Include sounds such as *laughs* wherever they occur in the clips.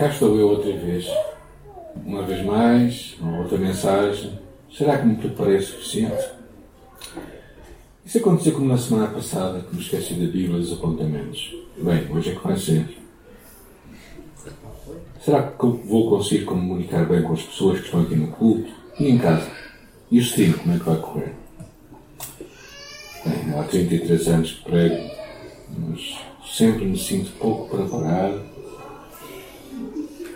Cá estou eu outra vez. Uma vez mais, uma outra mensagem. Será que me preparei o suficiente? Isso aconteceu como na semana passada, que me esqueci da Bíblia e dos apontamentos. Bem, hoje é que vai ser. Será que vou conseguir comunicar bem com as pessoas que estão aqui no culto e em casa? E o stream, como é que vai correr? Bem, há 33 anos que prego, mas sempre me sinto pouco preparado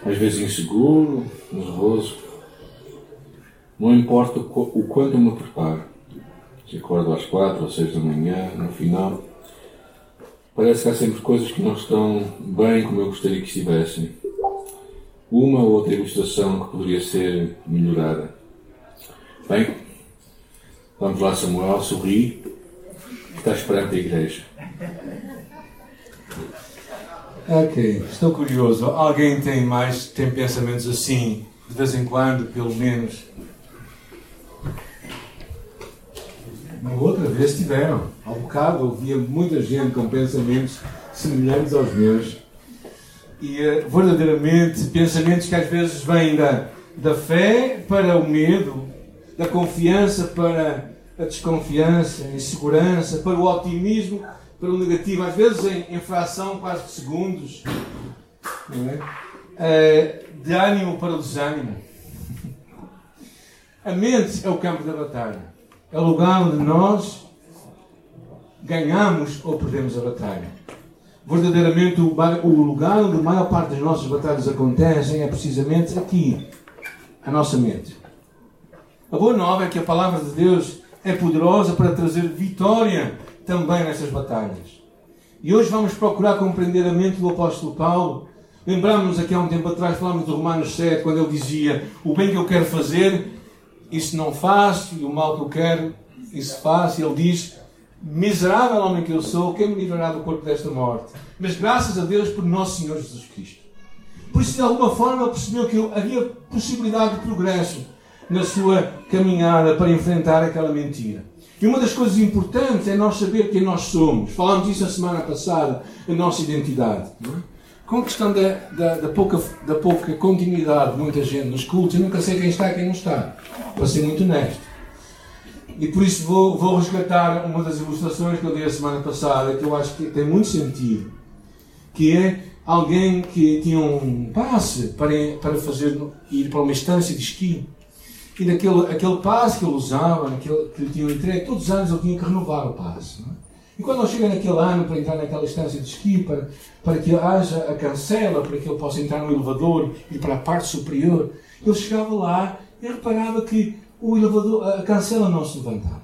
às vezes inseguro, nervoso. Não importa o quanto me preparo. Se acordo às quatro ou seis da manhã, no final, parece que há sempre coisas que não estão bem como eu gostaria que estivessem. Uma ou outra ilustração que poderia ser melhorada. Bem, vamos lá, Samuel, sorri. Está esperando a igreja. Ok, estou curioso. Alguém tem mais, tem pensamentos assim, de vez em quando, pelo menos? Uma outra vez tiveram. Ao bocado ouvia muita gente com pensamentos semelhantes aos meus. E uh, verdadeiramente pensamentos que às vezes vêm da, da fé para o medo, da confiança para a desconfiança, a insegurança, para o otimismo pelo negativo, às vezes em, em fração quase de segundos, é? uh, de ânimo para o desânimo. A mente é o campo da batalha. É o lugar onde nós ganhamos ou perdemos a batalha. Verdadeiramente, o, o lugar onde a maior parte das nossas batalhas acontecem é precisamente aqui, a nossa mente. A boa nova é que a palavra de Deus é poderosa para trazer vitória também nessas batalhas. E hoje vamos procurar compreender a mente do apóstolo Paulo. Lembramos-nos aqui há um tempo atrás, falamos de Romanos 7, quando ele dizia: O bem que eu quero fazer, isso não faço, e o mal que eu quero, isso faço. E ele diz: Miserável homem que eu sou, quem me livrará do corpo desta morte? Mas graças a Deus por nosso Senhor Jesus Cristo. Por isso, de alguma forma, percebeu que havia possibilidade de progresso na sua caminhada para enfrentar aquela mentira. E uma das coisas importantes é nós saber quem nós somos. Falámos disso a semana passada, a nossa identidade. É? Com a questão da, da, da, pouca, da pouca continuidade de muita gente nos cultos, eu nunca sei quem está e quem não está. Para ser muito honesto. E por isso vou, vou resgatar uma das ilustrações que eu dei a semana passada, que eu acho que tem muito sentido. Que é alguém que tinha um passe para, para fazer, ir para uma estância de esqui e naquele aquele passe que ele usava, que lhe tinham entregue, todos os anos ele tinha que renovar o passe. É? E quando ele chega naquele ano para entrar naquela instância de esqui, para, para que haja a cancela, para que ele possa entrar no elevador e para a parte superior, ele chegava lá e reparava que o elevador, a cancela não se levantava.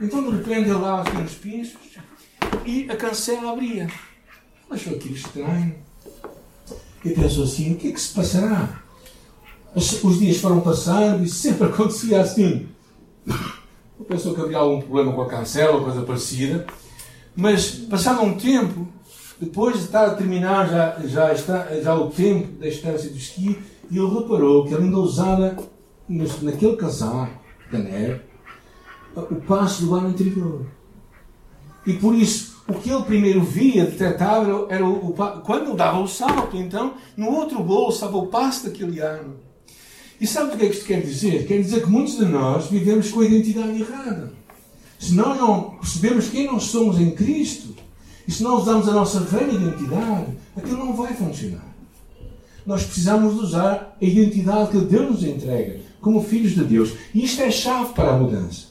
Então de repente ele dava aqui nos pinços e a cancela abria. Ele achou aquilo estranho. E pensou assim: o que é que se passará? Os dias foram passando e sempre *laughs* acontecia assim. Eu pensou que havia algum problema com a cancela ou coisa parecida, mas passado um tempo, depois de estar a terminar já, já, está, já o tempo da estância do esqui, e ele reparou que ele ainda usava naquele casaco da neve o passo do ano anterior. E por isso, o que ele primeiro via, detectava, era o, o, quando ele dava o salto. Então, no outro bolso estava o passo daquele ano. E sabe o que é que isto quer dizer? Quer dizer que muitos de nós vivemos com a identidade errada. Se nós não percebemos quem nós somos em Cristo, e se não usamos a nossa velha identidade, aquilo não vai funcionar. Nós precisamos usar a identidade que Deus nos entrega, como filhos de Deus. E isto é chave para a mudança.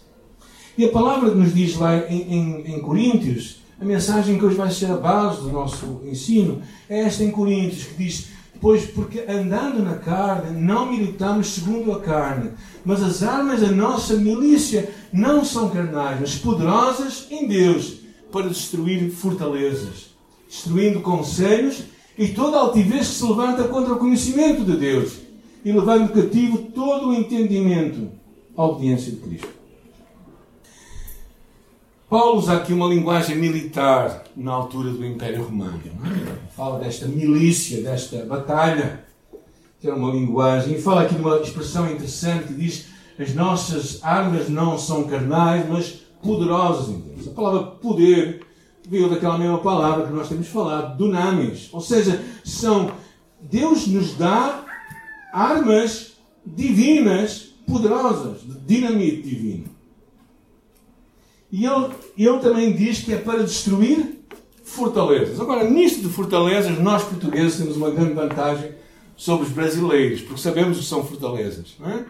E a palavra que nos diz lá em, em, em Coríntios, a mensagem que hoje vai ser a base do nosso ensino, é esta em Coríntios, que diz Pois porque andando na carne, não militamos segundo a carne, mas as armas da nossa milícia não são carnais, mas poderosas em Deus para destruir fortalezas, destruindo conselhos e toda altivez que se levanta contra o conhecimento de Deus e levando cativo todo o entendimento à obediência de Cristo. Paulo usa aqui uma linguagem militar na altura do Império Romano. É? Fala desta milícia, desta batalha, que era uma linguagem, e fala aqui de uma expressão interessante que diz: as nossas armas não são carnais, mas poderosas em Deus. A palavra poder veio daquela mesma palavra que nós temos falado, dunamis, ou seja, são Deus nos dá armas divinas, poderosas, de dinamite divino. E ele, ele também diz que é para destruir fortalezas. Agora, nisto de fortalezas, nós portugueses temos uma grande vantagem sobre os brasileiros, porque sabemos o que são fortalezas. É?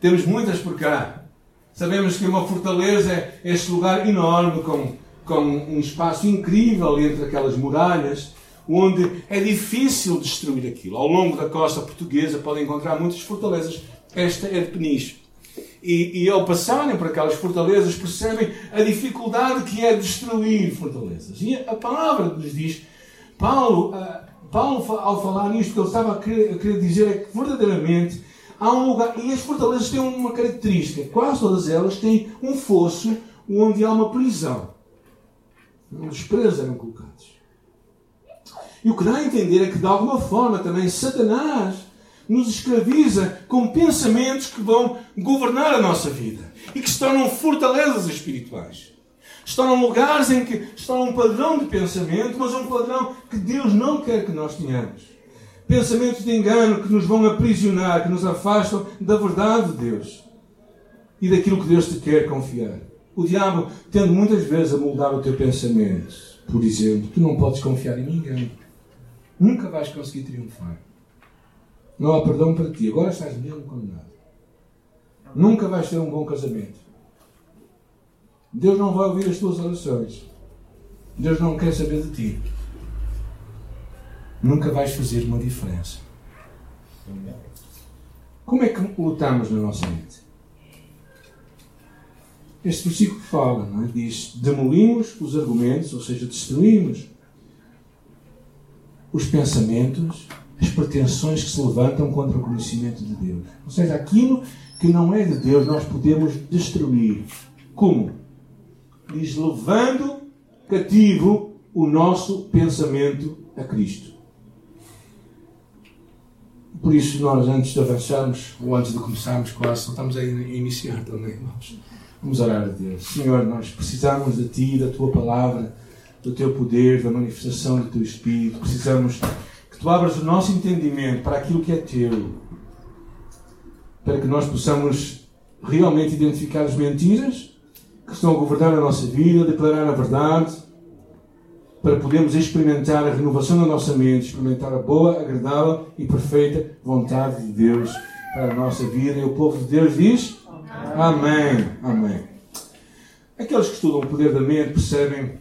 Temos muitas por cá. Sabemos que uma fortaleza é este lugar enorme, com, com um espaço incrível entre aquelas muralhas, onde é difícil destruir aquilo. Ao longo da costa portuguesa podem encontrar muitas fortalezas. Esta é de Peniche. E, e ao passarem por aquelas fortalezas percebem a dificuldade que é destruir fortalezas. E a palavra nos diz, Paulo, uh, Paulo ao falar nisto, que ele estava a querer, a querer dizer é que verdadeiramente há um lugar, e as fortalezas têm uma característica, quase todas elas têm um fosso onde há uma prisão, onde os presos eram colocados. E o que dá a entender é que, de alguma forma, também Satanás nos escraviza com pensamentos que vão governar a nossa vida e que se tornam fortalezas espirituais. Estão em lugares em que está um padrão de pensamento, mas um padrão que Deus não quer que nós tenhamos. Pensamentos de engano que nos vão aprisionar, que nos afastam da verdade de Deus e daquilo que Deus te quer confiar. O diabo tende muitas vezes a moldar o teu pensamento. Por exemplo, tu não podes confiar em ninguém. Nunca vais conseguir triunfar. Não há perdão para ti. Agora estás mesmo condenado. Nunca vais ter um bom casamento. Deus não vai ouvir as tuas orações. Deus não quer saber de ti. Nunca vais fazer uma diferença. Como é que lutamos na nossa mente? Este versículo fala, não é? diz: demolimos os argumentos, ou seja, destruímos os pensamentos, as pretensões que se levantam contra o conhecimento de Deus. Ou seja, aquilo que não é de Deus, nós podemos destruir. Como? Diz: levando cativo o nosso pensamento a Cristo. Por isso, nós, antes de avançarmos, ou antes de começarmos, quase, estamos a iniciar também, irmãos. Vamos orar a Deus. Senhor, nós precisamos de Ti, da Tua palavra do teu poder, da manifestação do teu Espírito. Precisamos que tu abras o nosso entendimento para aquilo que é teu, para que nós possamos realmente identificar as mentiras que estão a governar a nossa vida, declarar a verdade, para podermos experimentar a renovação da nossa mente, experimentar a boa, agradável e perfeita vontade de Deus para a nossa vida. E o povo de Deus diz: Amém. Amém. Aqueles que estudam o poder da mente percebem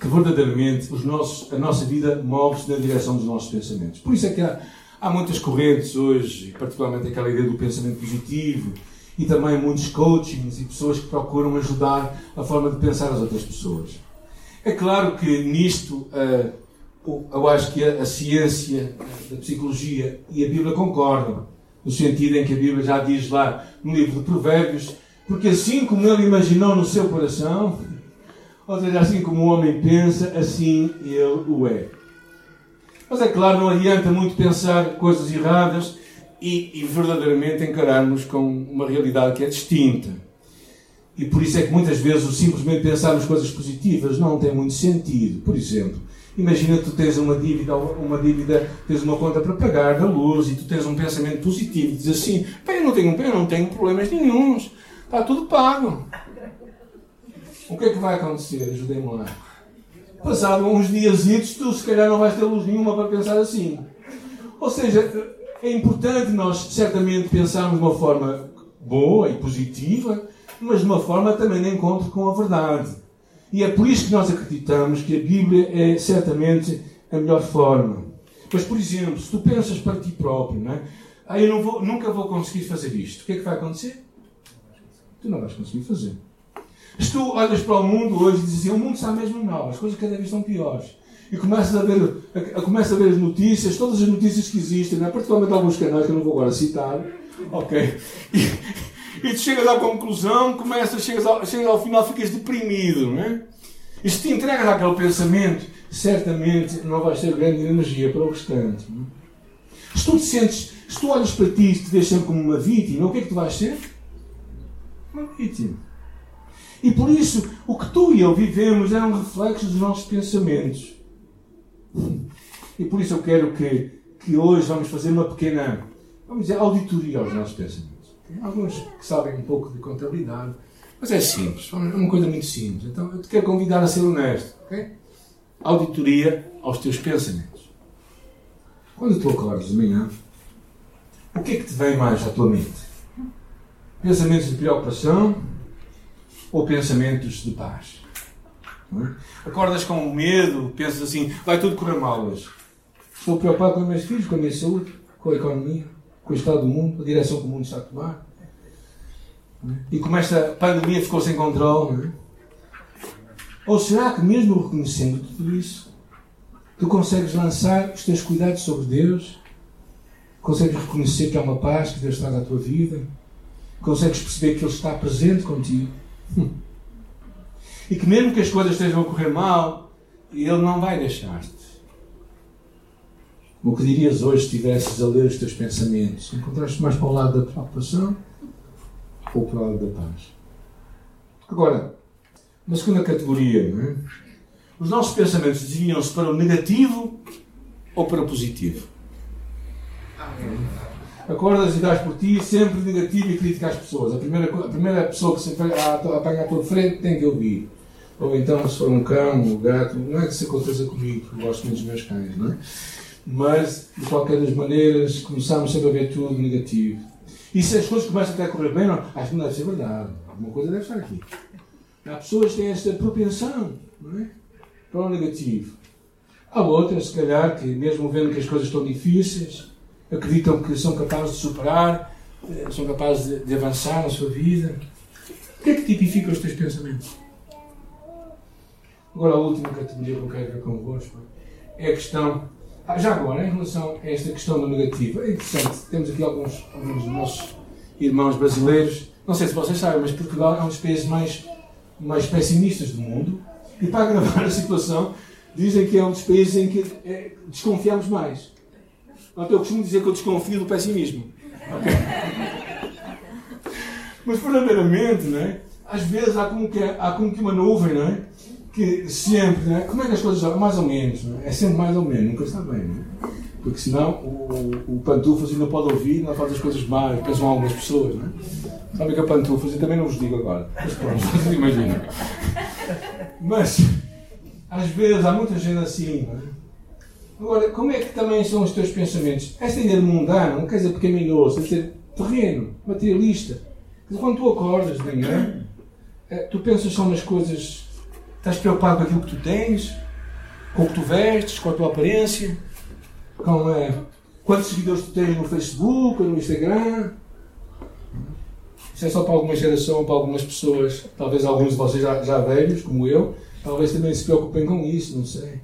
que verdadeiramente os nossos, a nossa vida move-se na direção dos nossos pensamentos. Por isso é que há, há muitas correntes hoje, particularmente aquela ideia do pensamento positivo, e também muitos coachings e pessoas que procuram ajudar a forma de pensar as outras pessoas. É claro que nisto eu acho que a, a ciência da psicologia e a Bíblia concordam, no sentido em que a Bíblia já diz lá no livro de Provérbios, porque assim como ele imaginou no seu coração, ou seja, assim como o homem pensa, assim ele o é. Mas é claro, não adianta muito pensar coisas erradas e, e verdadeiramente encararmos com uma realidade que é distinta. E por isso é que muitas vezes o simplesmente pensarmos coisas positivas não tem muito sentido. Por exemplo, imagina que tu tens uma dívida, uma dívida, tens uma conta para pagar da luz e tu tens um pensamento positivo, dizes assim, eu não tenho, eu não tenho problemas nenhums, está tudo pago. O que é que vai acontecer? Ajudem-me lá. Passado uns dias, tu se calhar não vais ter luz nenhuma para pensar assim. Ou seja, é importante nós certamente pensarmos de uma forma boa e positiva, mas de uma forma também de encontro com a verdade. E é por isso que nós acreditamos que a Bíblia é certamente a melhor forma. Mas, por exemplo, se tu pensas para ti próprio, não é? ah, eu não vou, nunca vou conseguir fazer isto, o que é que vai acontecer? Tu não vais conseguir fazer. Se tu olhas para o mundo hoje e dizes assim, o mundo está mesmo mal, as coisas cada vez estão piores. E começas a ver, a, começas a ver as notícias, todas as notícias que existem, né? particularmente alguns canais que eu não vou agora citar, ok? E, e tu chegas à conclusão, começas, chegas ao, chegas ao final, ficas deprimido, não é? E se te entregas àquele pensamento, certamente não vais ter grande energia para o restante. Não é? Se tu te sentes, se tu olhas para ti e te sempre como uma vítima, o que é que tu vais ser? Uma vítima. E por isso, o que tu e eu vivemos é um reflexo dos nossos pensamentos. E por isso eu quero que, que hoje vamos fazer uma pequena, vamos dizer, auditoria aos nossos pensamentos. Alguns que sabem um pouco de contabilidade, mas é simples, é uma coisa muito simples. Então eu te quero convidar a ser honesto. Okay? Auditoria aos teus pensamentos. Quando tu acordas de manhã, o que é que te vem mais à tua mente? Pensamentos de preocupação ou pensamentos de paz? É? Acordas com medo, pensas assim, vai tudo correr mal hoje. Estou preocupado com os meus filhos, com a minha saúde, com a economia, com o estado do mundo, a direção que o mundo está a tomar. É? E como esta pandemia ficou sem controle, é? ou será que mesmo reconhecendo tudo isso, tu consegues lançar os teus cuidados sobre Deus? Consegues reconhecer que há uma paz que Deus traz à tua vida? Consegues perceber que Ele está presente contigo? E que mesmo que as coisas estejam a correr mal, Ele não vai deixar-te. O que dirias hoje se estivesses a ler os teus pensamentos? Encontraste mais para o lado da preocupação ou para o lado da paz? Agora, uma segunda categoria, é? os nossos pensamentos desviam-se para o negativo ou para o positivo? Acordas e dás por ti sempre negativo e crítica às pessoas. A primeira, a primeira pessoa que se apanha à tua frente tem que ouvir. Ou então, se for um cão, um gato, não é que isso aconteça comigo, porque gosto muito dos meus cães, não é? Mas, de qualquer das maneiras, começamos sempre a ver tudo negativo. E se as coisas começam até a correr bem, não, acho que não deve ser verdade. Alguma coisa deve estar aqui. Há pessoas que têm esta propensão não é? para o negativo. Há outras, se calhar, que mesmo vendo que as coisas estão difíceis, acreditam que são capazes de superar, eh, são capazes de, de avançar na sua vida. O que é que tipifica os teus pensamentos? Agora, a última categoria que eu quero ver convosco é a questão. Ah, já agora, em relação a esta questão do negativo, é interessante, temos aqui alguns, alguns dos nossos irmãos brasileiros. Não sei se vocês sabem, mas Portugal é um dos países mais, mais pessimistas do mundo. E para agravar a situação, dizem que é um dos países em que é, desconfiamos mais. Então, eu costumo dizer que eu desconfio do pessimismo. Okay? Mas verdadeiramente, não é? às vezes há como, que, há como que uma nuvem, não é? que sempre, né? como é que as coisas? Mais ou menos, é? é? sempre mais ou menos, nunca está bem, né? porque senão o, o pantufas ainda pode ouvir, não faz as coisas mal, pensam algumas pessoas, né? Sabe que é pantufas, eu também não vos digo agora, mas pronto, *laughs* vocês imaginam. Mas, às vezes, há muita gente assim, não é? Agora, como é que também são os teus pensamentos? Esta ideia de mundano não quer dizer pecaminoso, quer dizer terreno, materialista. Quando tu acordas de manhã, eh, tu pensas só nas coisas Estás preocupado com aquilo que tu tens, com o que tu vestes, com a tua aparência, com é, quantos seguidores tu tens no Facebook no Instagram. Isso é só para alguma geração, para algumas pessoas, talvez alguns de vocês já, já velhos, como eu, talvez também se preocupem com isso, não sei.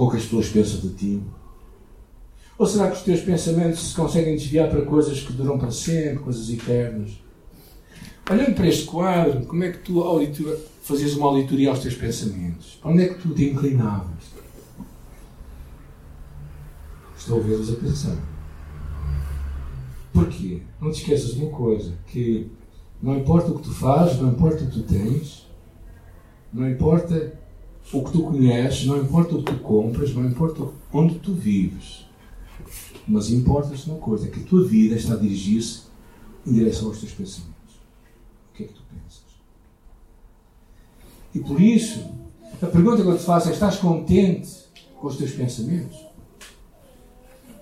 Ou que as pessoas pensam de ti. Ou será que os teus pensamentos se conseguem desviar para coisas que duram para sempre, coisas eternas? Olhando para este quadro, como é que tu auditora, fazias uma auditoria aos teus pensamentos? Para onde é que tu te inclinavas? Estou a vê-los a pensar. Porquê? Não te esqueças de uma coisa, que não importa o que tu fazes, não importa o que tu tens, não importa o que tu conheces, não importa o que tu compras, não importa onde tu vives. Mas importa-te uma coisa, que a tua vida está a dirigir-se em direção aos teus pensamentos que é que tu pensas? E por isso, a pergunta que eu te faço é: estás contente com os teus pensamentos?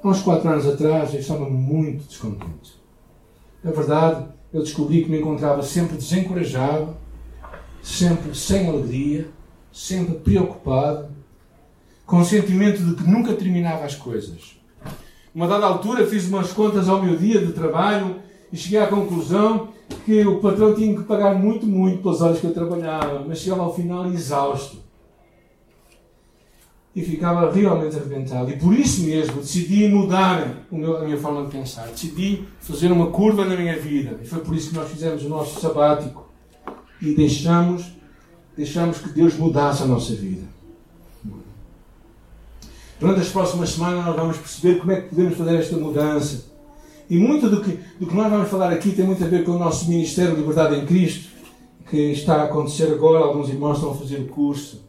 Há uns quatro anos atrás eu estava muito descontente. Na verdade, eu descobri que me encontrava sempre desencorajado, sempre sem alegria, sempre preocupado, com o sentimento de que nunca terminava as coisas. Uma dada altura fiz umas contas ao meu dia de trabalho e cheguei à conclusão que o patrão tinha que pagar muito, muito pelas horas que eu trabalhava, mas chegava ao final exausto. E ficava realmente arrebentado. E por isso mesmo decidi mudar a minha forma de pensar. Decidi fazer uma curva na minha vida. E foi por isso que nós fizemos o nosso sabático. E deixamos, deixamos que Deus mudasse a nossa vida. Durante as próximas semanas nós vamos perceber como é que podemos fazer esta mudança e muito do que, do que nós vamos falar aqui tem muito a ver com o nosso Ministério de Liberdade em Cristo, que está a acontecer agora. Alguns irmãos estão a fazer o curso.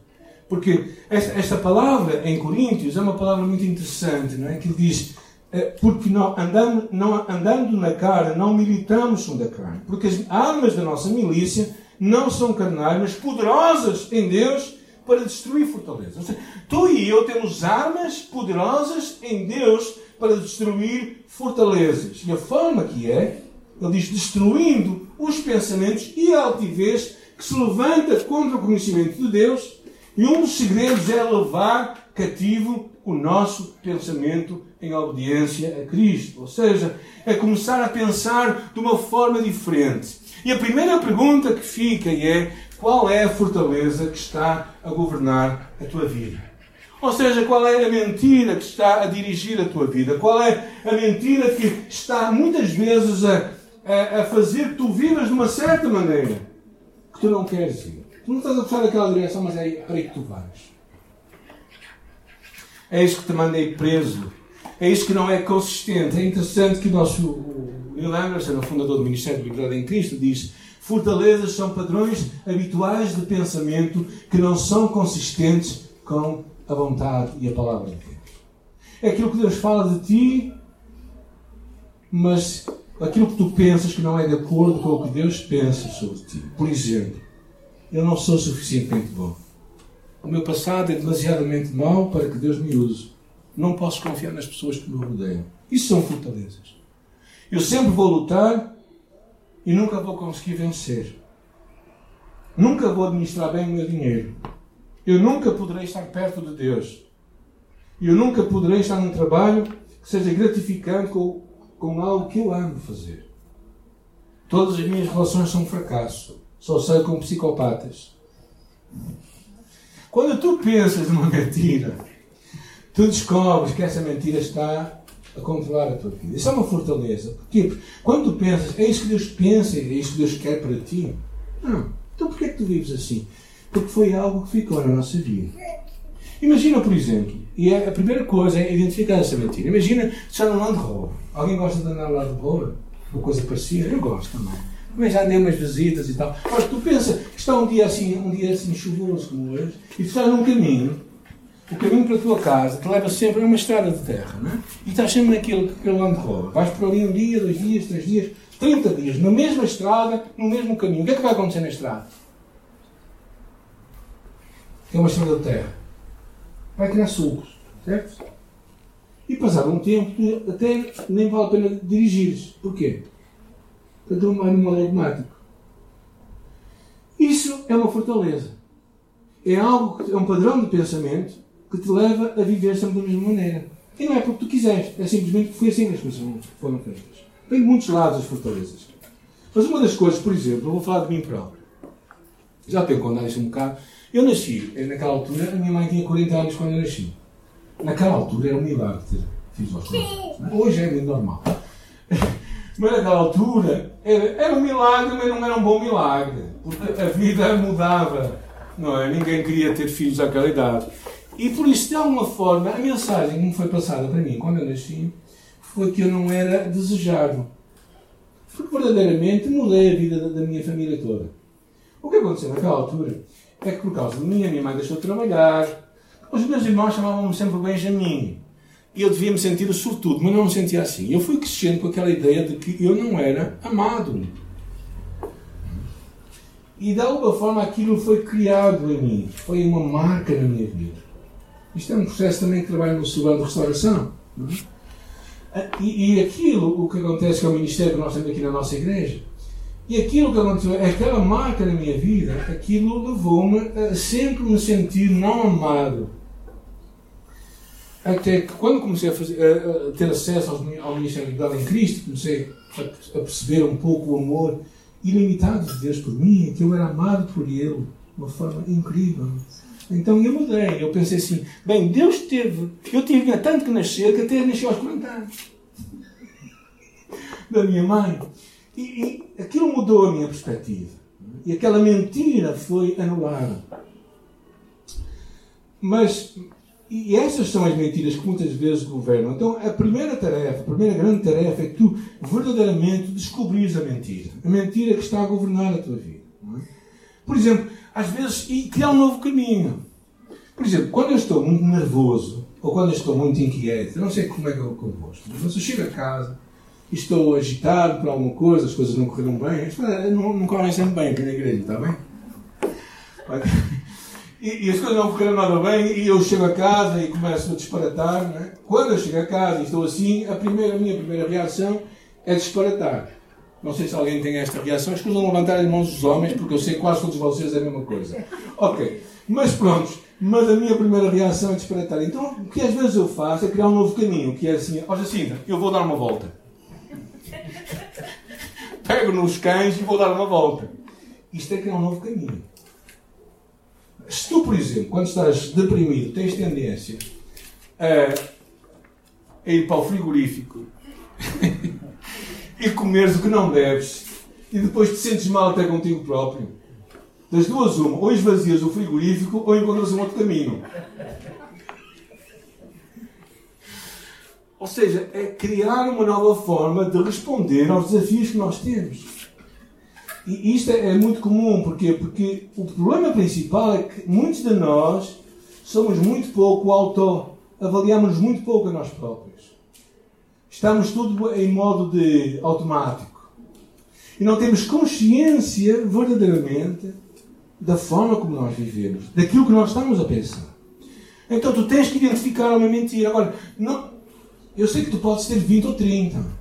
Porque esta, esta palavra em Coríntios é uma palavra muito interessante, não é? Que diz, é, porque não, andando, não, andando na carne, não militamos segundo a carne. Porque as armas da nossa milícia não são carnais, mas poderosas em Deus para destruir fortalezas. Seja, tu e eu temos armas poderosas em Deus para destruir fortalezas. E a forma que é, ele diz, destruindo os pensamentos e a altivez que se levanta contra o conhecimento de Deus. E um dos segredos é levar cativo o nosso pensamento em obediência a Cristo. Ou seja, é começar a pensar de uma forma diferente. E a primeira pergunta que fica é: qual é a fortaleza que está a governar a tua vida? Ou seja, qual é a mentira que está a dirigir a tua vida? Qual é a mentira que está muitas vezes a, a, a fazer que tu vivas de uma certa maneira que tu não queres ir? Tu não estás a puxar aquela direção, mas é para aí que tu vais. É isso que te mandei preso. É isso que não é consistente. É interessante que o nosso Neil Anderson, o fundador do Ministério de Liberdade em Cristo, diz fortalezas são padrões habituais de pensamento que não são consistentes com a vontade e a palavra de Deus. É aquilo que Deus fala de ti, mas aquilo que tu pensas que não é de acordo com o que Deus pensa sobre ti. Por exemplo, eu não sou suficientemente bom. O meu passado é demasiadamente mau para que Deus me use. Não posso confiar nas pessoas que me rodeiam. Isso são fortalezas. Eu sempre vou lutar e nunca vou conseguir vencer. Nunca vou administrar bem o meu dinheiro. Eu nunca poderei estar perto de Deus. Eu nunca poderei estar num trabalho que seja gratificante com, com algo que eu amo fazer. Todas as minhas relações são um fracasso. Só sei com psicopatas. Quando tu pensas numa mentira, tu descobres que essa mentira está a controlar a tua vida. Isso é uma fortaleza. Porque quando tu pensas, é isso que Deus pensa, é isso que Deus quer para ti. Não. Então porquê é que tu vives assim? Porque foi algo que ficou na nossa vida. Imagina, por exemplo, e é, a primeira coisa é identificar essa mentira. Imagina já no Land Rover. Alguém gosta de andar no Land Rover? Uma coisa parecida? Eu gosto também. Mas já andei umas visitas e tal. Mas tu pensa que está um dia assim, um dia assim chuvoso como hoje, e tu estás num caminho o caminho para a tua casa te leva sempre a uma estrada de terra, é? E estás sempre naquilo que ele Land Rover. Vais por ali um dia, dois dias, três dias, 30 dias, na mesma estrada, no mesmo caminho. O que é que vai acontecer na estrada? É uma estrada de terra. Vai criar sulcos, certo? E passado um tempo, até nem vale a pena dirigires. Porquê? Porque tu vai modo automático. Isso é uma fortaleza. É algo é um padrão de pensamento que te leva a viver sempre da mesma maneira. E não é porque tu quiseste, é simplesmente porque foi assim que as coisas foram feitas. Tem muitos lados as fortalezas. Mas uma das coisas, por exemplo, eu vou falar de mim próprio. Já tenho contado isso um bocado. Eu nasci, eh, naquela altura, a minha mãe tinha 40 anos quando eu nasci. Naquela altura era um milagre ter filhos aos 40 anos. Hoje é muito normal. *laughs* Mas naquela altura era, era um milagre, mas não era um bom milagre. Porque a vida mudava. Não é? Ninguém queria ter filhos àquela idade. E por isso, de alguma forma, a mensagem que me foi passada para mim quando eu nasci foi que eu não era desejado. Porque verdadeiramente mudei a vida da, minha família toda. O que aconteceu naquela altura é que por causa de mim, a minha mãe deixou de trabalhar. Os meus irmãos chamavam-me sempre Benjamin. E eu devia me sentir o sortudo, mas não me sentia assim. Eu fui crescendo com aquela ideia de que eu não era amado. E de alguma forma aquilo foi criado em mim. Foi uma marca na minha vida. Isto é um processo também que trabalha no setor de restauração. É? E, e, aquilo, o que acontece, é o ministério que nós temos aqui na nossa igreja, e aquilo que aconteceu, aquela marca na minha vida, aquilo levou-me a sempre me sentir não amado. Até que quando comecei a, fazer, a, a ter acesso ao Ministério de Verdade em Cristo, comecei a, a, perceber um pouco o amor ilimitado de Deus por mim, que eu era amado por Ele de uma forma incrível. Então eu mudei. Eu pensei assim: bem, Deus teve. Eu tinha tanto que nascer que até nasci aos 40 anos. *laughs* Da minha mãe. E, e aquilo mudou a minha perspectiva. E aquela mentira foi anulada. Mas, e essas são as mentiras que muitas vezes governam. Então, a primeira tarefa, a primeira grande tarefa é que tu verdadeiramente descobrires a mentira. A mentira que está a governar a tua vida. É? Por exemplo, às vezes, e criar um novo caminho. Por exemplo, quando eu estou muito nervoso ou quando eu estou muito inquieto, eu não sei como é que eu convosco, mas eu chego a casa e estou agitado por alguma coisa, as coisas não correram bem, não, não correm sempre bem aqui na igreja, está bem? *laughs* E, e, as coisas não correram nada bem e eu chego a casa e começo a disparatar. Né? Quando eu chego a casa e estou assim, a, primeira, a minha primeira reação é disparatar. Não sei se alguém tem esta reação. Escusam levantar as mãos dos homens, porque eu sei que quase todos vocês é a mesma coisa. Ok. Mas pronto. Mas a minha primeira reação é disparatar. Então, o que às vezes eu faço é criar um novo caminho, que é assim, ó Jacinta, eu vou dar uma volta. Pego nos cães e vou dar uma volta. Isto é criar um novo caminho. Se tu, por exemplo, quando estás deprimido, tens tendência a, a ir para o frigorífico *laughs* e comeres o que não deves e depois te sentes mal até contigo próprio, das duas, uma, ou esvazias o frigorífico ou encontras um outro caminho. Ou seja, é criar uma nova forma de responder aos desafios que nós temos. E isto é, muito comum, porquê? Porque o problema principal é que muitos de nós somos muito pouco auto, avaliamos muito pouco a nós próprios. Estamos tudo em modo de automático. E não temos consciência verdadeiramente da forma como nós vivemos, daquilo que nós estamos a pensar. Então tu tens que identificar uma mentira. Agora, não, eu sei que tu podes ter 20 ou 30.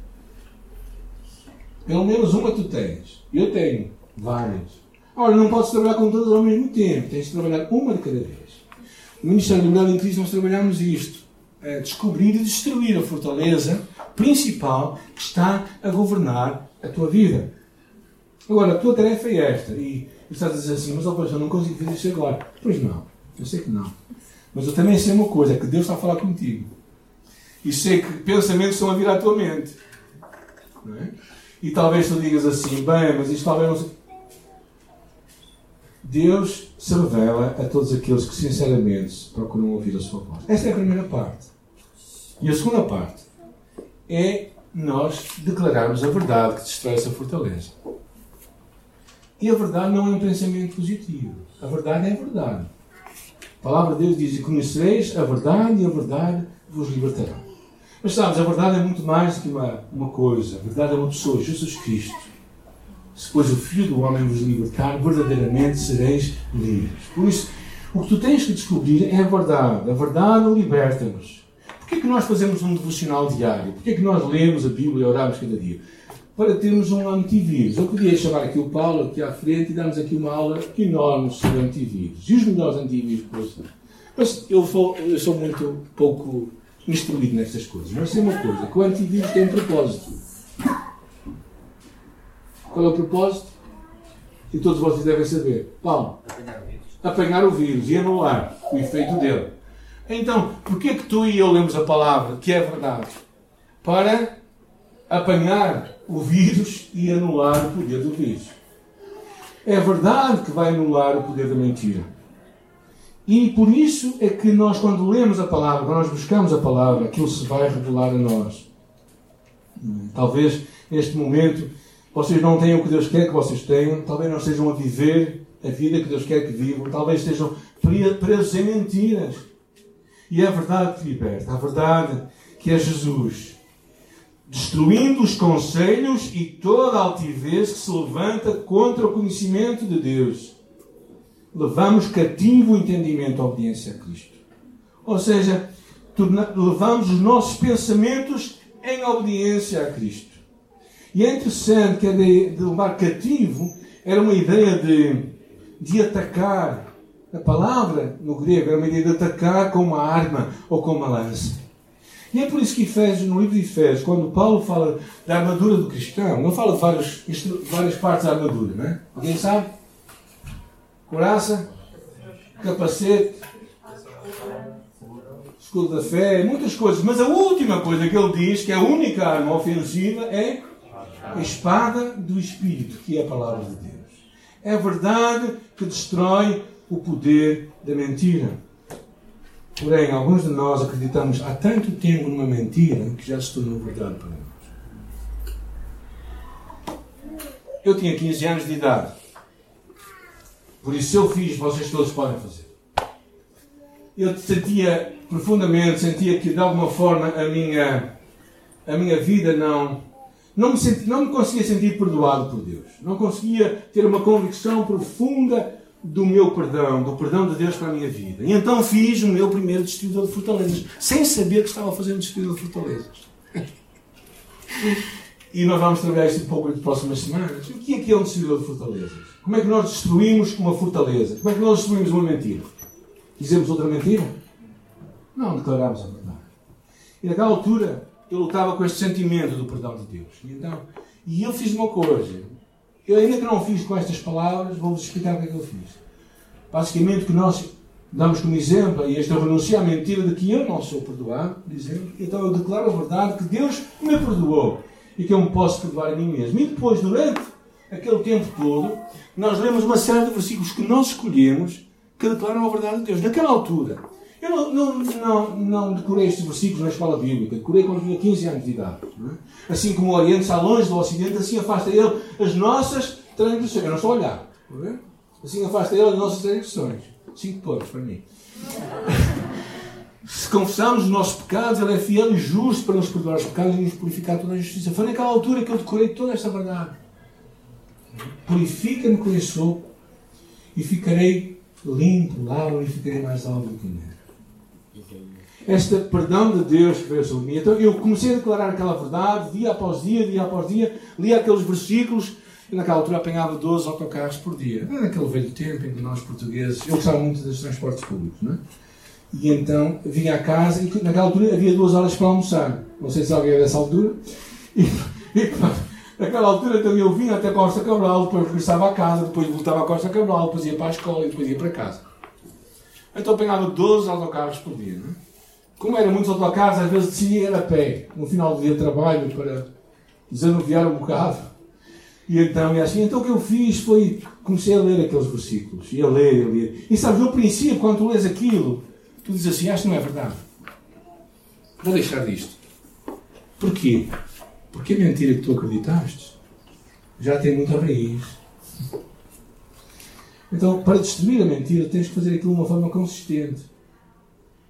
Pelo menos uma tu tens. Eu tenho várias. Ora, não podes trabalhar com todas ao mesmo tempo. Tens de trabalhar uma de cada vez. No Ministério do Milagre em Cristo nós trabalhamos isto. É descobrir e destruir a fortaleza principal que está a governar a tua vida. Agora, a tua tarefa é esta. E estás a dizer assim, mas oh, eu não consigo fazer isso agora. Pois não. Eu sei que não. Mas eu também sei uma coisa, é que Deus está a falar contigo. E sei que pensamentos estão a vir à tua mente. É? E talvez tu digas assim, bem, mas isto talvez não se... Deus se revela a todos aqueles que sinceramente procuram ouvir a sua voz. Esta é a primeira parte. E a segunda parte é nós declararmos a verdade que destrói essa fortaleza. E a verdade não é um pensamento positivo. A verdade é a verdade. A palavra de Deus diz: E conhecereis a verdade, e a verdade vos libertará. Mas sabes, a verdade é muito mais do que uma, uma coisa. A verdade é uma pessoa, Jesus Cristo. Se pois o Filho do Homem vos libertar, verdadeiramente sereis livres. Por isso, o que tu tens que descobrir é a verdade. A verdade liberta-nos. Porquê é que nós fazemos um devocional diário? Porquê é que nós lemos a Bíblia e oramos cada dia? Para termos um antivírus. Eu podia chamar aqui o Paulo aqui à frente e darmos aqui uma aula enorme sobre antivírus. E os melhores antivírus que Mas eu, vou, eu sou muito pouco instruído nestas coisas. Mas sei uma coisa, que o antivírus tem um propósito. Qual é o propósito? E todos vocês devem saber. Paulo, apanhar o vírus e anular o efeito dele. Então, porquê que tu e eu lemos a palavra, que é verdade? Para apanhar o vírus e anular o poder do vírus. É verdade que vai anular o poder da mentira. E por isso é que nós, quando lemos a palavra, quando nós buscamos a palavra, aquilo se vai revelar a nós. Talvez neste momento vocês não tenham o que Deus quer que vocês tenham, talvez não estejam a viver a vida que Deus quer que vivam, talvez estejam presos em mentiras. E é a verdade que liberta, a verdade que é Jesus, destruindo os conselhos e toda a altivez que se levanta contra o conhecimento de Deus levamos cativo o entendimento à obediência a Cristo. Ou seja, levamos os nossos pensamentos em obediência a Cristo. E é interessante que a ideia de levar cativo era uma ideia de, de atacar. A palavra no grego era uma ideia de atacar com uma arma ou com uma lança. E é por isso que Efésios, no livro de Efésios, quando Paulo fala da armadura do cristão, não fala de várias, várias partes da armadura, não é? Alguém sabe? coraça, capacete, escudo da fé, muitas coisas. Mas a última coisa que ele diz, que é a única arma ofensiva, é a espada do Espírito, que é a palavra de Deus. É verdade que destrói o poder da mentira. Porém, alguns de nós acreditamos há tanto tempo numa mentira que já se tornou verdade para nós. Eu tinha 15 anos de idade. Por isso, eu fiz, vocês todos podem fazer. eu sentia profundamente, sentia que de alguma forma a minha, a minha vida não, não me, senti, não me conseguia sentir perdoado por Deus. Não conseguia ter uma convicção profunda do meu perdão, do perdão de Deus para a minha vida. E então fiz o meu primeiro distribuidor de fortalezas, sem saber que estava fazendo distribuidor de fortalezas. e nós vamos trabalhar isto um pouco nas próximas semanas. O que é que é um distribuidor de fortalezas? Como é que nós destruímos uma fortaleza? Como é que nós destruímos uma mentira? Dizemos outra mentira? Não, declaramos a verdade. E naquela altura eu lutava com este sentimento do perdão de Deus. E, então, e eu fiz uma coisa. Eu ainda que não fiz com estas palavras, vou-vos explicar o que é que eu fiz. Basicamente, que nós damos como exemplo, e este eu renuncio à mentira de que eu não sou perdoado, exemplo, então eu declaro a verdade que Deus me perdoou e que eu me posso perdoar a mim mesmo. E depois, durante aquele tempo todo, nós lemos uma série de versículos que nós escolhemos que declaram a verdade de Deus. Naquela altura, eu não, não, não, não decorei estes versículos na escola bíblica, decorei quando tinha 15 anos de idade. É? Assim como o Oriente está longe do Ocidente, assim afasta ele as nossas transgressões. Eu não estou a olhar. Assim afasta ele as nossas transgressões. Cinco pontos para mim. *laughs* Se confessarmos os nossos pecados, Ele é fiel e justo para nos perdoar os pecados e nos purificar toda a justiça. Foi naquela altura que eu decorei toda esta verdade. Purifica-me com esse soco e ficarei limpo, lavo e ficarei mais alto do que nele. Este perdão de Deus que veio sobre mim. Então eu comecei a declarar aquela verdade, dia após dia, dia após dia, lia aqueles versículos. E naquela altura apanhava 12 autocarros por dia. Era naquele velho tempo em que nós portugueses. Eu gostava muito dos transportes públicos, não é? E então vinha a casa e naquela altura havia duas horas para almoçar. Não sei se alguém é dessa altura. E, e *laughs* naquela altura eu vinha até a Costa Cabral, depois regressava à casa, depois voltava à Costa Cabral, depois ia para a escola e depois ia para casa. Então apanhava 12 autocarros por dia. Não é? Como eram muitos autocarros, às vezes decidia ir a pé, no final do dia de trabalho, para desanuviar um bocado. E então, e assim, então o que eu fiz foi, comecei a ler aqueles versículos, e a ler, a ler. E sabes, no princípio, quando tu lês aquilo, tu dizes assim, acho que não é verdade. Vou deixar disto. Porquê? Porque a mentira que tu acreditaste já tem muita raiz. Então, para destruir a mentira, tens que fazer aquilo de uma forma consistente.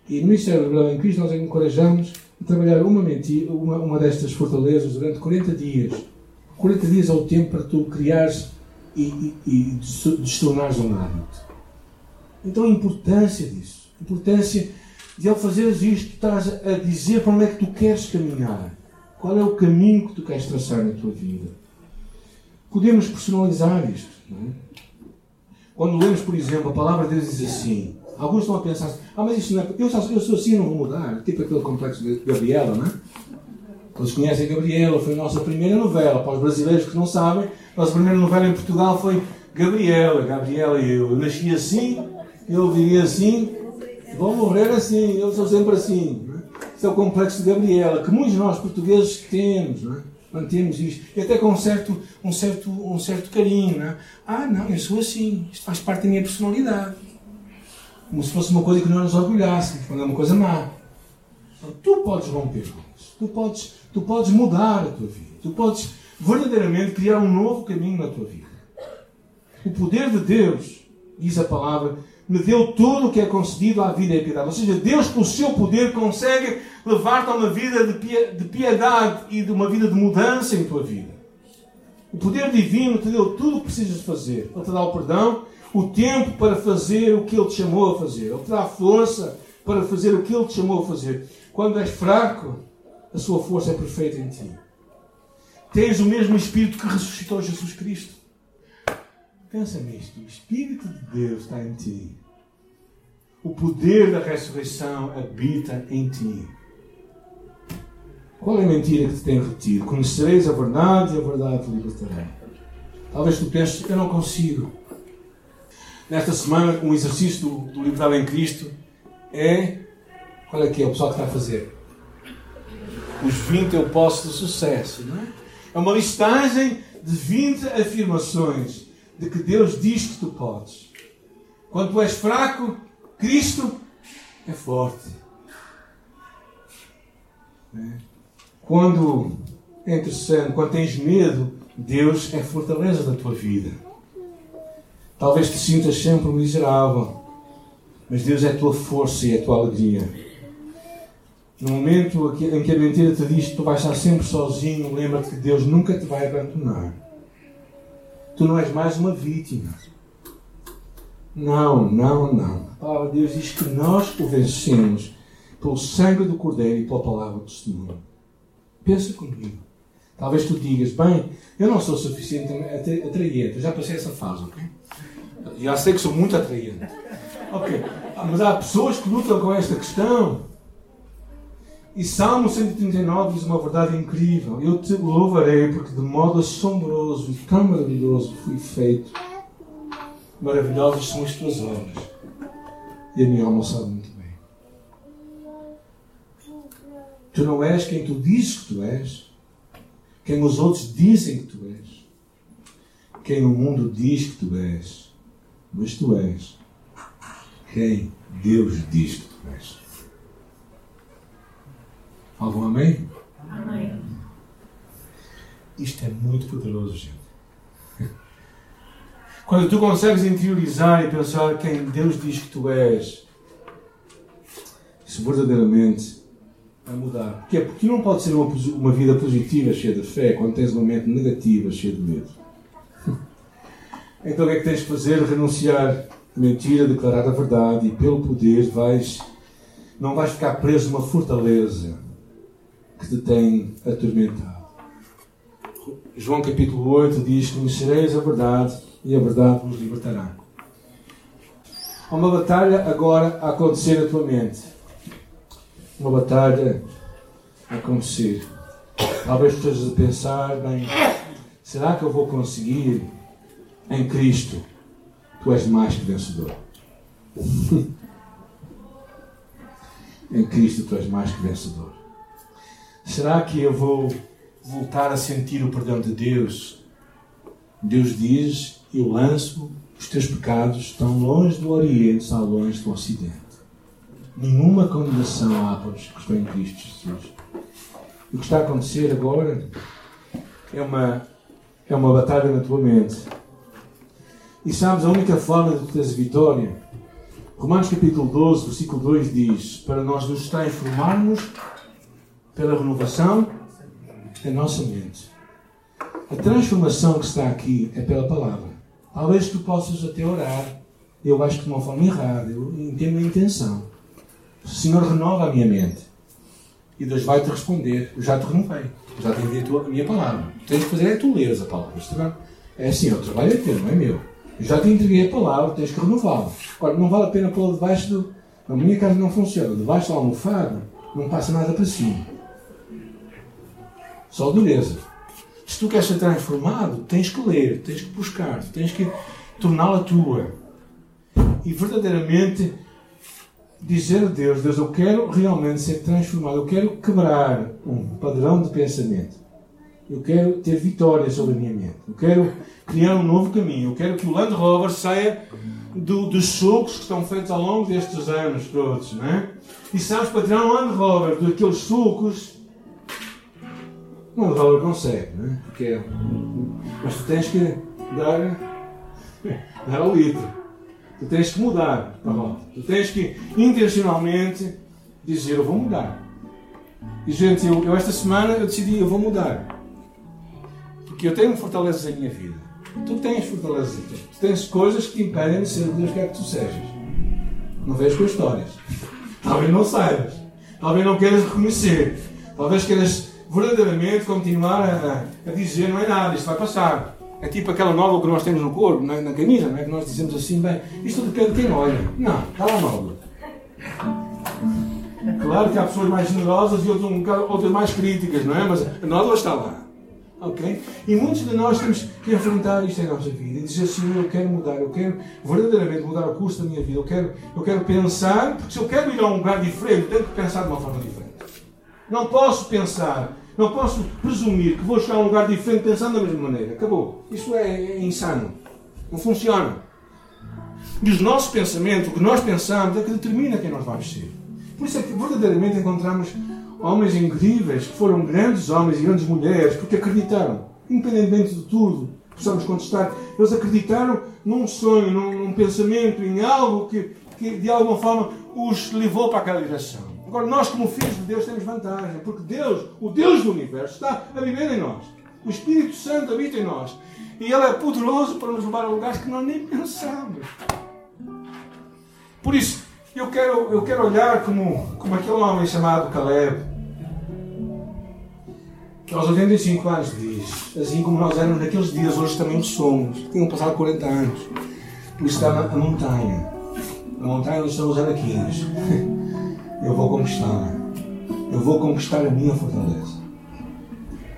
E no Ministério da Verdade em Cristo, nós encorajamos a trabalhar uma, mentira, uma, uma destas fortalezas durante 40 dias. 40 dias é o tempo para tu criares e, e, e destornares um hábito. Então, a importância disso. A importância de ao fazeres isto, estás a dizer para onde é que tu queres caminhar. Qual é o caminho que tu queres traçar na tua vida. Podemos personalizar isto. É? Quando lemos, por exemplo, a palavra de Deus diz assim, alguns estão a pensar ah, mas isto não é, eu, eu sou assim, não vou mudar. Tipo aquele complexo de Gabriela, não é? Todos conhecem Gabriela, foi a nossa primeira novela. Para os brasileiros que não sabem, a nossa primeira novela em Portugal foi Gabriela, Gabriela e eu. Eu nasci assim, eu vivi assim, vou morrer assim, eu sou sempre assim. Não é? É o complexo de Gabriela, que muitos de nós portugueses temos, não é? mantemos isto. E até com um certo, um certo, um certo carinho. Não é? Ah, não, eu sou assim. Isto faz parte da minha personalidade. Como se fosse uma coisa que nós nos orgulhássemos, quando é uma coisa má. Então, tu podes romper com isso. Tu podes, tu podes mudar a tua vida. Tu podes verdadeiramente criar um novo caminho na tua vida. O poder de Deus, diz a palavra, me deu tudo o que é concedido à vida e à piedade. Ou seja, Deus, com o seu poder, consegue levar-te a uma vida de piedade e de uma vida de mudança em tua vida. O poder divino te deu tudo o que precisas fazer. Ele te dá o perdão, o tempo para fazer o que Ele te chamou a fazer. Ele te dá força para fazer o que Ele te chamou a fazer. Quando és fraco, a sua força é perfeita em ti. Tens o mesmo Espírito que ressuscitou Jesus Cristo. Pensa nisto. O Espírito de Deus está em ti. O poder da ressurreição habita em ti. Qual é a mentira que te tem retido? Conhecereis a verdade e a verdade te libertará. Talvez tu penses, eu não consigo. Nesta semana, um exercício do, do em Cristo é. Qual é que é o pessoal que está a fazer? Os 20 eu posso de sucesso, não é? É uma listagem de 20 afirmações de que Deus diz que tu podes. Quando tu és fraco, Cristo é forte. É? Quando é interessante, quando tens medo, Deus é a fortaleza da tua vida. Talvez te sintas sempre miserável. Mas Deus é a tua força e a tua alegria. No momento em que a mentira te diz que tu vais estar sempre sozinho, lembra-te que Deus nunca te vai abandonar. Tu não és mais uma vítima. Não, não, não. A palavra de Deus diz que nós o vencemos pelo sangue do Cordeiro e pela palavra do testemunho. Pensa comigo. Talvez tu digas, bem, eu não sou suficientemente eu já passei essa fase, ok? Já sei que sou muito atraente. Ok, mas há pessoas que lutam com esta questão. E Salmo 139 diz uma verdade incrível. Eu te louvarei porque de modo assombroso e tão maravilhoso fui feito. Maravilhosas são as tuas obras. E a minha alma sabe muito bem. Tu não és quem tu dizes que tu és. Quem os outros dizem que tu és. Quem o mundo diz que tu és. Mas tu és quem Deus diz que tu és. Algum amém? Amém. Isto é muito poderoso, gente. Quando tu consegues interiorizar e pensar quem Deus diz que tu és, isso verdadeiramente vai mudar. Porquê? Porque não pode ser uma, uma vida positiva, cheia de fé, quando tens uma mente negativa, cheia de medo. Então o que é que tens de fazer? Renunciar à mentira, declarar a verdade e pelo poder vais, não vais ficar preso numa fortaleza que te tem atormentado. João capítulo 8 diz: Conhecereis a verdade e a verdade vos libertará. Há uma batalha agora a acontecer na tua mente. Uma batalha a acontecer. Talvez estejas a pensar, bem, será que eu vou conseguir em Cristo? Tu és mais que vencedor. *laughs* em Cristo tu és mais que vencedor. Será que eu vou voltar a sentir o perdão de Deus? Deus diz: Eu lanço os teus pecados tão longe do Oriente, tão longe do Ocidente. Nenhuma condenação há para os que estão em Cristo Jesus. O que está a acontecer agora é uma, é uma batalha na tua mente. E sabes, a única forma de teres vitória, Romanos capítulo 12, versículo 2 diz: Para nós nos transformarmos pela renovação da nossa mente. A transformação que está aqui é pela palavra. Talvez tu possas até orar, eu acho que de uma forma errada, eu entendo a intenção. O Senhor renova a minha mente. E Deus vai te responder. Eu já te renovei. Já te enviei a, tua, a minha palavra. O que tens de fazer é tu leres a palavra. É assim, o trabalho é teu, não é meu. Eu já te entreguei a palavra, tens que renová-la. Agora, não vale a pena pô-la debaixo do. Na minha casa não funciona. Debaixo da almofada não passa nada para cima. Só dureza. Se tu queres ser transformado, tens que ler, tens que buscar, tens que torná-la tua. E verdadeiramente dizer a Deus: Deus, eu quero realmente ser transformado, eu quero quebrar um padrão de pensamento. Eu quero ter vitória sobre a minha mente. Eu quero criar um novo caminho. Eu quero que o Land Rover saia do, dos socos que estão feitos ao longo destes anos todos. Não é? E sabes, para tirar um Land Rover daqueles socos, um valor consegue, não é? Porque é, mas tu tens que dar, *laughs* dar ao litro. Tu tens que mudar a rota. Tu tens que intencionalmente dizer: Eu vou mudar. E, gente, eu, eu, esta semana eu decidi: Eu vou mudar. Porque eu tenho fortalezas em minha vida. Tu tens fortalezas. Tu tens coisas que impedem de ser o Deus que quer que tu sejas. Não vejo com histórias. Talvez não saibas. Talvez não queiras reconhecer. Talvez queiras verdadeiramente continuar a, a, dizer não é nada, isto vai passar. É tipo aquela nódoa que nós temos no corpo, na, na camisa, não é? que nós dizemos assim, bem, isto depende de quem olha. Não, está lá a. Claro que há pessoas mais generosas e outras, outras mais críticas, não é? Mas a nódoa está lá. Ok? E muitos de nós temos que enfrentar isto em nossa vida e dizer assim: eu quero mudar, eu quero verdadeiramente mudar o curso da minha vida, eu quero, eu quero pensar, porque se eu quero ir a um lugar diferente, tenho que pensar de uma forma diferente. Não posso pensar não posso presumir que vou chegar a um lugar diferente pensando da mesma maneira. Acabou. Isso é, é insano. Não funciona. E os nossos pensamentos, o que nós pensamos, é que determina quem nós vamos ser. Por isso é que verdadeiramente encontramos homens incríveis, que foram grandes homens e grandes mulheres, porque acreditaram, independentemente de tudo, possamos contestar, eles acreditaram num sonho, num, num pensamento, em algo que que de alguma forma os levou para aquela direção. Agora, nós, como filhos de Deus, temos vantagem, porque Deus, o Deus do universo, está a viver em nós. O Espírito Santo habita em nós. E Ele é poderoso para nos levar a lugares que nós nem *laughs* pensamos. Por isso, eu quero, eu quero olhar como, como aquele homem chamado Caleb, que aos 85 anos diz, assim como nós éramos naqueles dias, hoje também somos. Tinham passado 40 anos. Por está na montanha. A montanha onde estão os anaquins. *laughs* Eu vou conquistar. Eu vou conquistar a minha fortaleza.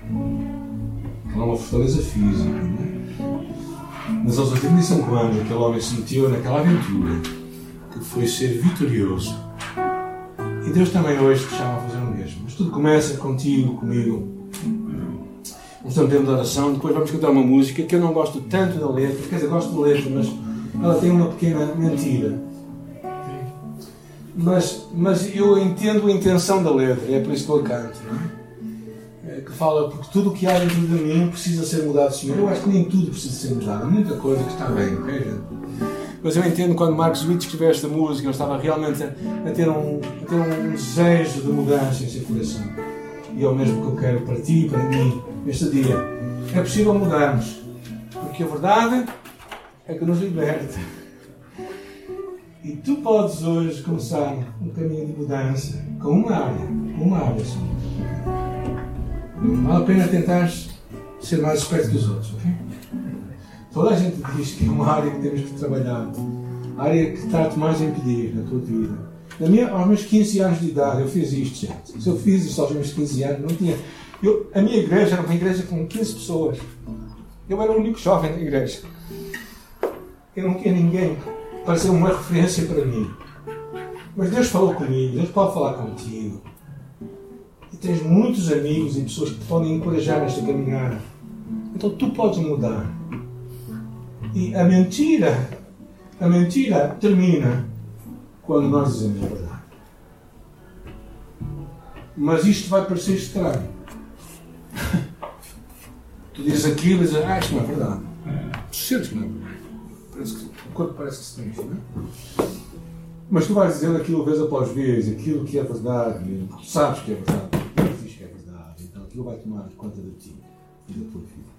Não é uma fortaleza física, né? Mas aos 85 anos, aquele homem se meteu naquela aventura foi ser vitorioso. E Deus também hoje te chama a fazer o mesmo. Mas tudo começa contigo, comigo. Vamos ter um tempo de oração, depois vamos cantar uma música que eu não gosto tanto da letra, quer dizer, gosto da letra, mas ela tem uma pequena mentira. Mas, mas eu entendo a intenção da letra, é por isso que eu canto, não é? é? Que fala, porque tudo o que há dentro de mim precisa ser mudado, Senhor. Eu acho que nem tudo precisa ser mudado, há muita coisa que está bem, ok, gente? Mas eu entendo quando Marcos Witt escreveu esta música, ele estava realmente a, a, ter um, a ter um desejo de mudança em seu coração. E é o mesmo que eu quero para ti e para mim, este dia. É possível mudarmos, porque a verdade é que nos liberta. E tu podes hoje começar um caminho de mudança com uma área, uma área só. Vale a pena tentar ser mais esperto que os outros, ok? Toda a gente diz que é uma área que temos que trabalhar, a área que está-te mais a impedir na tua vida. Na minha, aos meus 15 anos de idade, eu fiz isto, gente. Se eu fiz isto aos meus 15 anos, não tinha. Eu, a minha igreja era uma igreja com 15 pessoas. Eu era o único jovem da igreja. Eu não tinha ninguém para ser uma referência para mim. Mas Deus falou comigo, Deus pode falar contigo. E tens muitos amigos e pessoas que te podem encorajar nesta caminhada. Então tu podes mudar. E a mentira, a mentira termina quando nós dizemos a verdade. Mas isto vai parecer estranho. *laughs* Tu dizes aquilo e dizes, ah, isto não é verdade. Tu sentes que não é verdade. Parece que o corpo parece que se preenche, não é? Mas tu vais dizendo aquilo vez após vez, aquilo que é verdade, tu sabes que é verdade, tu diz que é verdade, então aquilo vai tomar conta de ti e da tua vida.